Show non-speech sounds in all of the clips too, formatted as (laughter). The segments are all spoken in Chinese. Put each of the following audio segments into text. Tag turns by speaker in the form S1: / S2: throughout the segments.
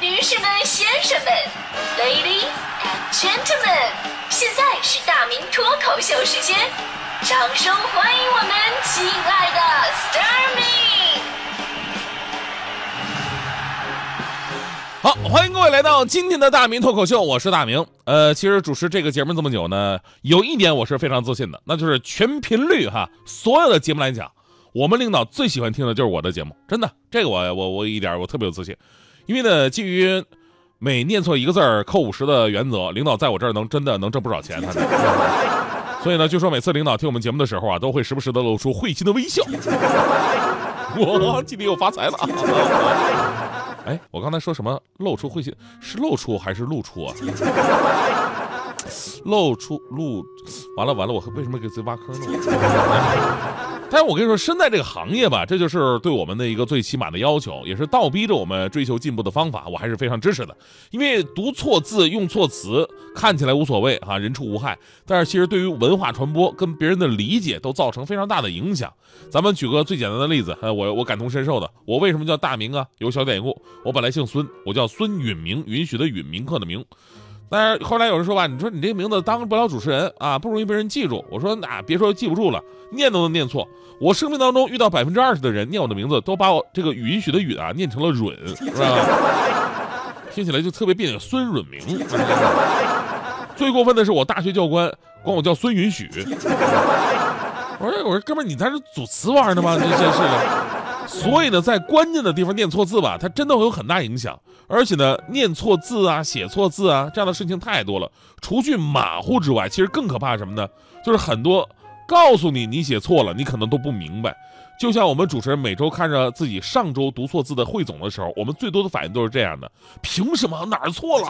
S1: 女士们、先生们，Ladies and Gentlemen，现在是大明脱口秀时间，掌声欢迎我们亲爱的 s t a r m y
S2: 好，欢迎各位来到今天的大明脱口秀，我是大明。呃，其实主持这个节目这么久呢，有一点我是非常自信的，那就是全频率哈，所有的节目来讲，我们领导最喜欢听的就是我的节目，真的，这个我我我一点我特别有自信，因为呢，基于每念错一个字儿扣五十的原则，领导在我这儿能真的能挣不少钱，他这。所以呢，据说每次领导听我们节目的时候啊，都会时不时的露出会心的微笑。(laughs) 我 (laughs) 今天又发财了。哎，我刚才说什么？露出会心是露出还是露出啊？(laughs) 露出露，完了完了，我为什么给自己挖坑呢？但是我跟你说，身在这个行业吧，这就是对我们的一个最起码的要求，也是倒逼着我们追求进步的方法，我还是非常支持的。因为读错字、用错词看起来无所谓啊，人畜无害，但是其实对于文化传播跟别人的理解都造成非常大的影响。咱们举个最简单的例子，呃，我我感同身受的，我为什么叫大明啊？有小典故，我本来姓孙，我叫孙允明，允许的允，铭刻的铭。但是后来有人说吧，你说你这个名字当不了主持人啊，不容易被人记住。我说那别说记不住了，念都能念错。我生命当中遇到百分之二十的人念我的名字，都把我这个允许的允啊念成了允，是吧？听起来就特别别扭。孙允明，最过分的是我大学教官管我叫孙允许。我说我说哥们儿，你在这组词玩呢吗？这这是的。所以呢，在关键的地方念错字吧，它真的会有很大影响。而且呢，念错字啊、写错字啊，这样的事情太多了。除去马虎之外，其实更可怕什么呢？就是很多告诉你你写错了，你可能都不明白。就像我们主持人每周看着自己上周读错字的汇总的时候，我们最多的反应都是这样的：凭什么哪儿错了？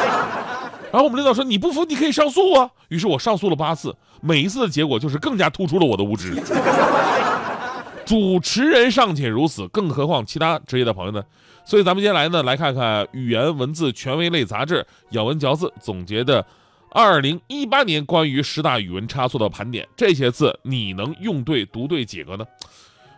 S2: (laughs) 然后我们领导说你不服你可以上诉啊。于是我上诉了八次，每一次的结果就是更加突出了我的无知。主持人尚且如此，更何况其他职业的朋友呢？所以咱们接下来呢，来看看语言文字权威类杂志《咬文嚼字》总结的二零一八年关于十大语文差错的盘点。这些字你能用对、读对几个呢？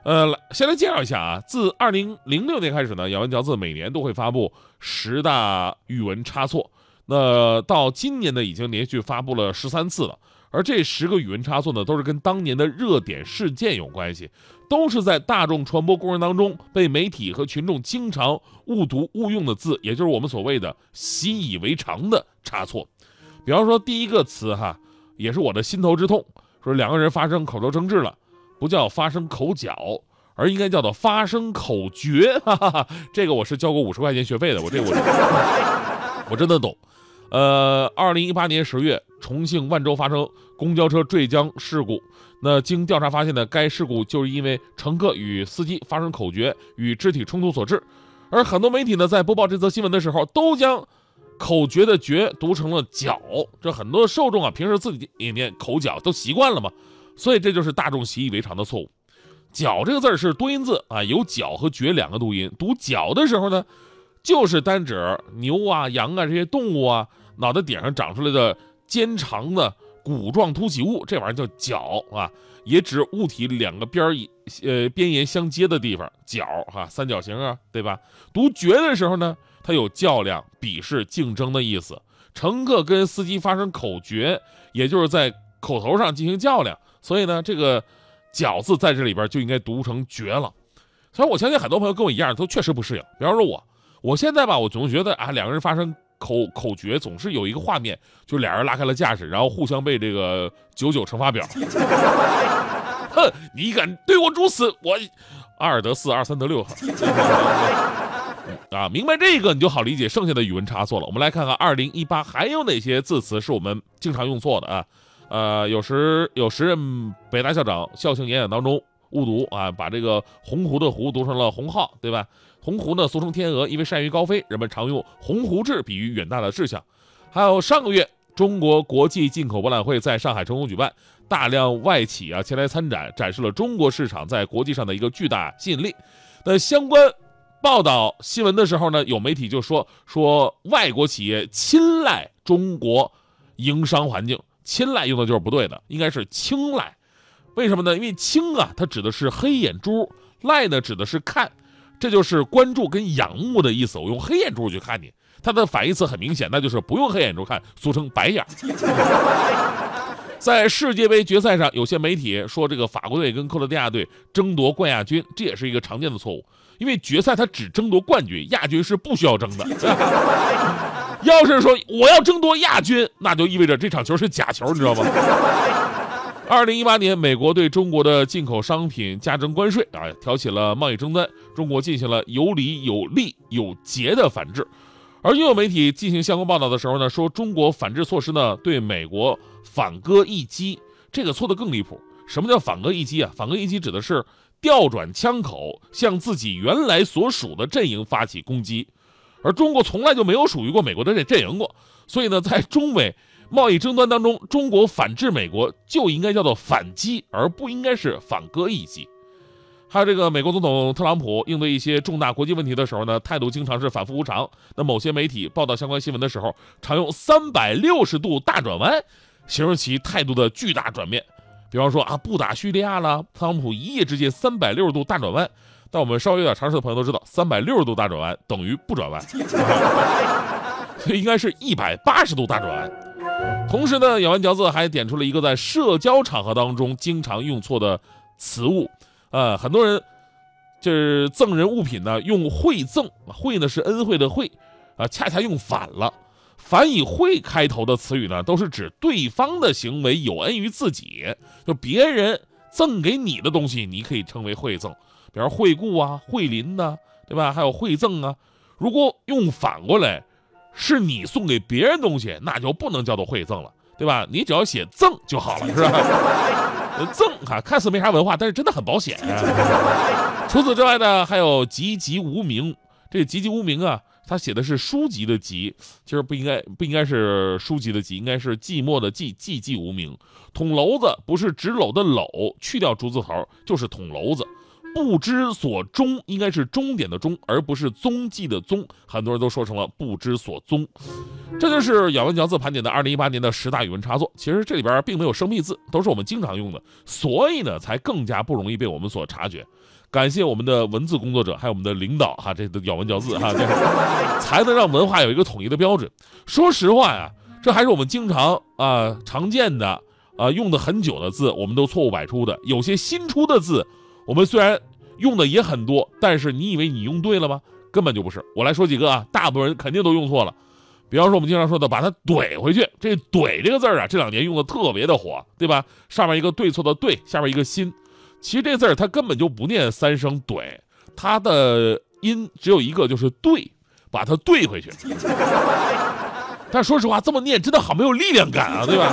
S2: 呃，先来介绍一下啊。自二零零六年开始呢，《咬文嚼字》每年都会发布十大语文差错。那到今年呢，已经连续发布了十三次了。而这十个语文差错呢，都是跟当年的热点事件有关系，都是在大众传播过程当中被媒体和群众经常误读误用的字，也就是我们所谓的习以为常的差错。比方说第一个词哈，也是我的心头之痛，说两个人发生口头争执了，不叫发生口角，而应该叫做发生口诀。哈哈哈，这个我是交过五十块钱学费的，我这我 (laughs) 我真的懂。呃，二零一八年十月，重庆万州发生公交车坠江事故。那经调查发现呢，该事故就是因为乘客与司机发生口角与肢体冲突所致。而很多媒体呢，在播报这则新闻的时候，都将口角的角读成了脚。这很多受众啊，平时自己也念口角都习惯了嘛，所以这就是大众习以为常的错误。脚这个字是多音字啊，有角和绝两个读音。读角的时候呢？就是单指牛啊、羊啊这些动物啊，脑袋顶上长出来的尖长的骨状突起物，这玩意儿叫角啊，也指物体两个边儿呃边沿相接的地方，角哈，三角形啊，对吧？读绝的时候呢，它有较量、比试、竞争的意思。乘客跟司机发生口诀，也就是在口头上进行较量，所以呢，这个角字在这里边就应该读成绝了。所以我相信很多朋友跟我一样，都确实不适应。比方说我。我现在吧，我总觉得啊，两个人发生口口诀，总是有一个画面，就俩人拉开了架势，然后互相背这个九九乘法表。(laughs) 哼，你敢对我如此，我二得四，二三得六。(laughs) 啊，明白这个你就好理解剩下的语文差错了。我们来看看二零一八还有哪些字词是我们经常用错的啊？呃，有时有时任北大校长校庆演讲当中误读啊，把这个鸿鹄的鹄读成了鸿浩，对吧？鸿鹄呢，俗称天鹅，因为善于高飞，人们常用鸿鹄志比喻远大的志向。还有上个月，中国国际进口博览会在上海成功举办，大量外企啊前来参展，展示了中国市场在国际上的一个巨大吸引力。那相关报道新闻的时候呢，有媒体就说说外国企业青睐中国营商环境，青睐用的就是不对的，应该是青睐。为什么呢？因为青啊，它指的是黑眼珠，赖呢指的是看。这就是关注跟仰慕的意思。我用黑眼珠去看你，它的反义词很明显，那就是不用黑眼珠看，俗称白眼。(laughs) 在世界杯决赛上，有些媒体说这个法国队跟克罗地亚队争夺冠亚军，这也是一个常见的错误。因为决赛它只争夺冠军，亚军是不需要争的。(laughs) 要是说我要争夺亚军，那就意味着这场球是假球，你知道吗？二零一八年，美国对中国的进口商品加征关税啊，挑起了贸易争端。中国进行了有理、有利、有节的反制。而又有媒体进行相关报道的时候呢，说中国反制措施呢对美国反戈一击，这个错的更离谱。什么叫反戈一击啊？反戈一击指的是调转枪口，向自己原来所属的阵营发起攻击。而中国从来就没有属于过美国的这阵营过，所以呢，在中美贸易争端当中，中国反制美国就应该叫做反击，而不应该是反戈一击。还有这个美国总统特朗普应对一些重大国际问题的时候呢，态度经常是反复无常。那某些媒体报道相关新闻的时候，常用三百六十度大转弯形容其态度的巨大转变。比方说啊，不打叙利亚了，特朗普一夜之间三百六十度大转弯。但我们稍微有点常识的朋友都知道，三百六十度大转弯等于不转弯，(laughs) 所以应该是一百八十度大转弯。同时呢，咬文嚼字还点出了一个在社交场合当中经常用错的词物。呃，很多人就是赠人物品呢，用惠赠，惠呢是恩惠的惠，啊，恰恰用反了。凡以惠开头的词语呢，都是指对方的行为有恩于自己，就别人赠给你的东西，你可以称为惠赠，比如惠顾啊、惠邻呐，对吧？还有惠赠啊。如果用反过来，是你送给别人东西，那就不能叫做馈赠了，对吧？你只要写赠就好了，是吧？赠哈，看似没啥文化，但是真的很保险。(laughs) 除此之外呢，还有籍籍无名。这籍籍无名啊，他写的是书籍的籍，其实不应该不应该是书籍的籍，应该是寂寞的寂，寂寂无名。捅娄子不是纸篓的篓，去掉竹字头就是捅娄子。不知所终应该是终点的终，而不是踪迹的踪。很多人都说成了不知所踪。这就是咬文嚼字盘点的二零一八年的十大语文插作。其实这里边并没有生僻字，都是我们经常用的，所以呢才更加不容易被我们所察觉。感谢我们的文字工作者，还有我们的领导哈，这都咬文嚼字哈，这才能 (laughs) 让文化有一个统一的标准。说实话呀，这还是我们经常啊常见的啊用的很久的字，我们都错误百出的。有些新出的字。我们虽然用的也很多，但是你以为你用对了吗？根本就不是。我来说几个啊，大部分人肯定都用错了。比方说我们经常说的，把它怼回去。这“怼”这个字儿啊，这两年用的特别的火，对吧？上面一个对错的“对”，下面一个心。其实这字儿它根本就不念三声“怼”，它的音只有一个，就是“对”，把它对回去。(laughs) 但说实话，这么念真的好没有力量感啊，对吧？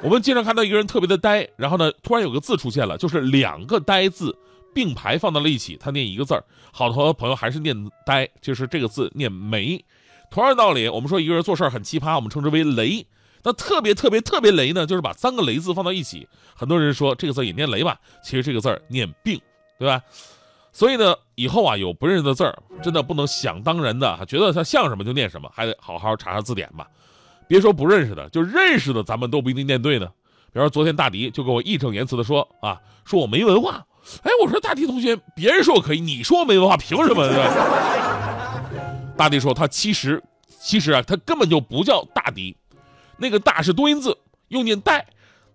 S2: 我们经常看到一个人特别的呆，然后呢，突然有个字出现了，就是两个“呆”字并排放到了一起，他念一个字儿。好多朋友还是念“呆”，就是这个字念“没”。同样道理，我们说一个人做事很奇葩，我们称之为“雷”。那特别特别特别雷呢，就是把三个“雷”字放到一起。很多人说这个字也念“雷”吧，其实这个字儿念“病”，对吧？所以呢，以后啊有不认识的字儿，真的不能想当然的，觉得它像什么就念什么，还得好好查查字典吧。别说不认识的，就认识的，咱们都不一定念对呢。比如说昨天大迪就跟我义正言辞的说啊，说我没文化。哎，我说大迪同学，别人说我可以，你说我没文化，凭什么？(laughs) 大迪说他其实其实啊，他根本就不叫大迪，那个大是多音字，又念戴，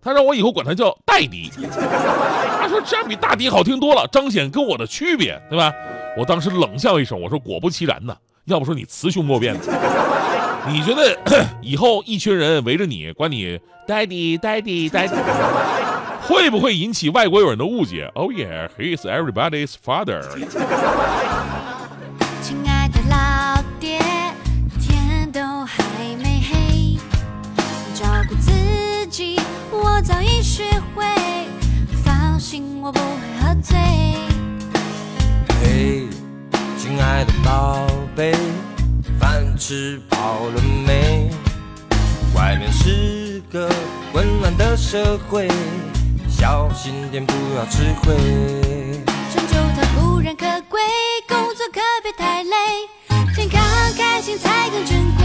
S2: 他让我以后管他叫戴迪。他说这样比大迪好听多了，彰显跟我的区别，对吧？我当时冷笑一声，我说果不其然呢，要不说你雌雄莫辨。你觉得 (clears throat) 以后一群人围着你，管你 daddy daddy daddy，会不会引起外国友人的误解？Oh yeah, he is everybody's father。亲爱的老爹，天都还没黑，照顾自己我早已学会，放心我不会喝醉。嘿，亲爱的宝贝。饭吃饱了没？外面是个温暖的社会，小心点不要吃亏。成就它固然可贵，工作可别太累，健康开心才更珍贵。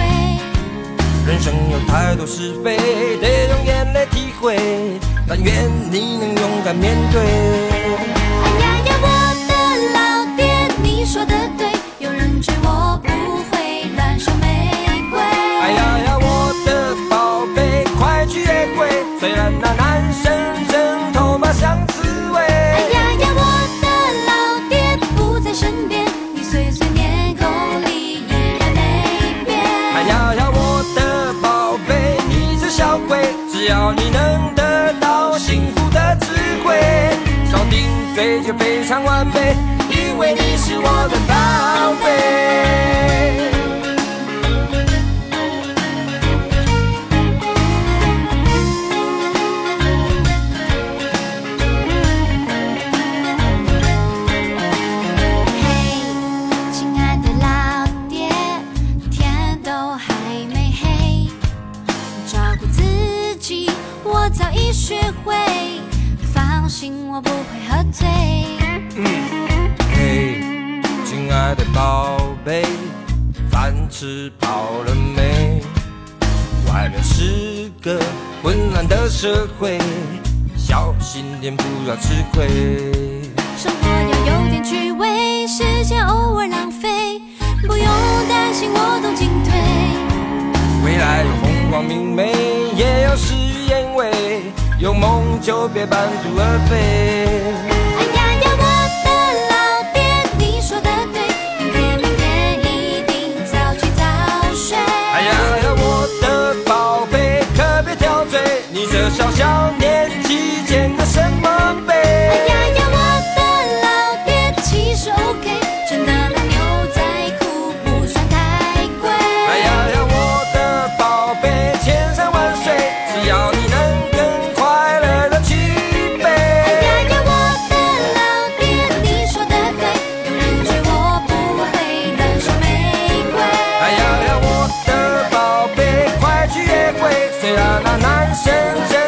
S2: 人生有太多是非，得用眼泪体会，但愿你能勇敢面对。
S3: 就非常完美，因为你是我的宝贝。
S4: 嘿，亲爱的老爹，天都还没黑，照顾自己我早已学会。信我不会喝醉。
S3: 嗯，嘿，亲爱的宝贝，饭吃饱了没？外面是个混乱的社会，小心点不要吃亏。
S4: 生活要有点趣味，时间偶尔浪费，不用担心我都进退。
S3: 未来有红光明媚。有梦就别半途而废
S4: 谁让那
S3: 男神真？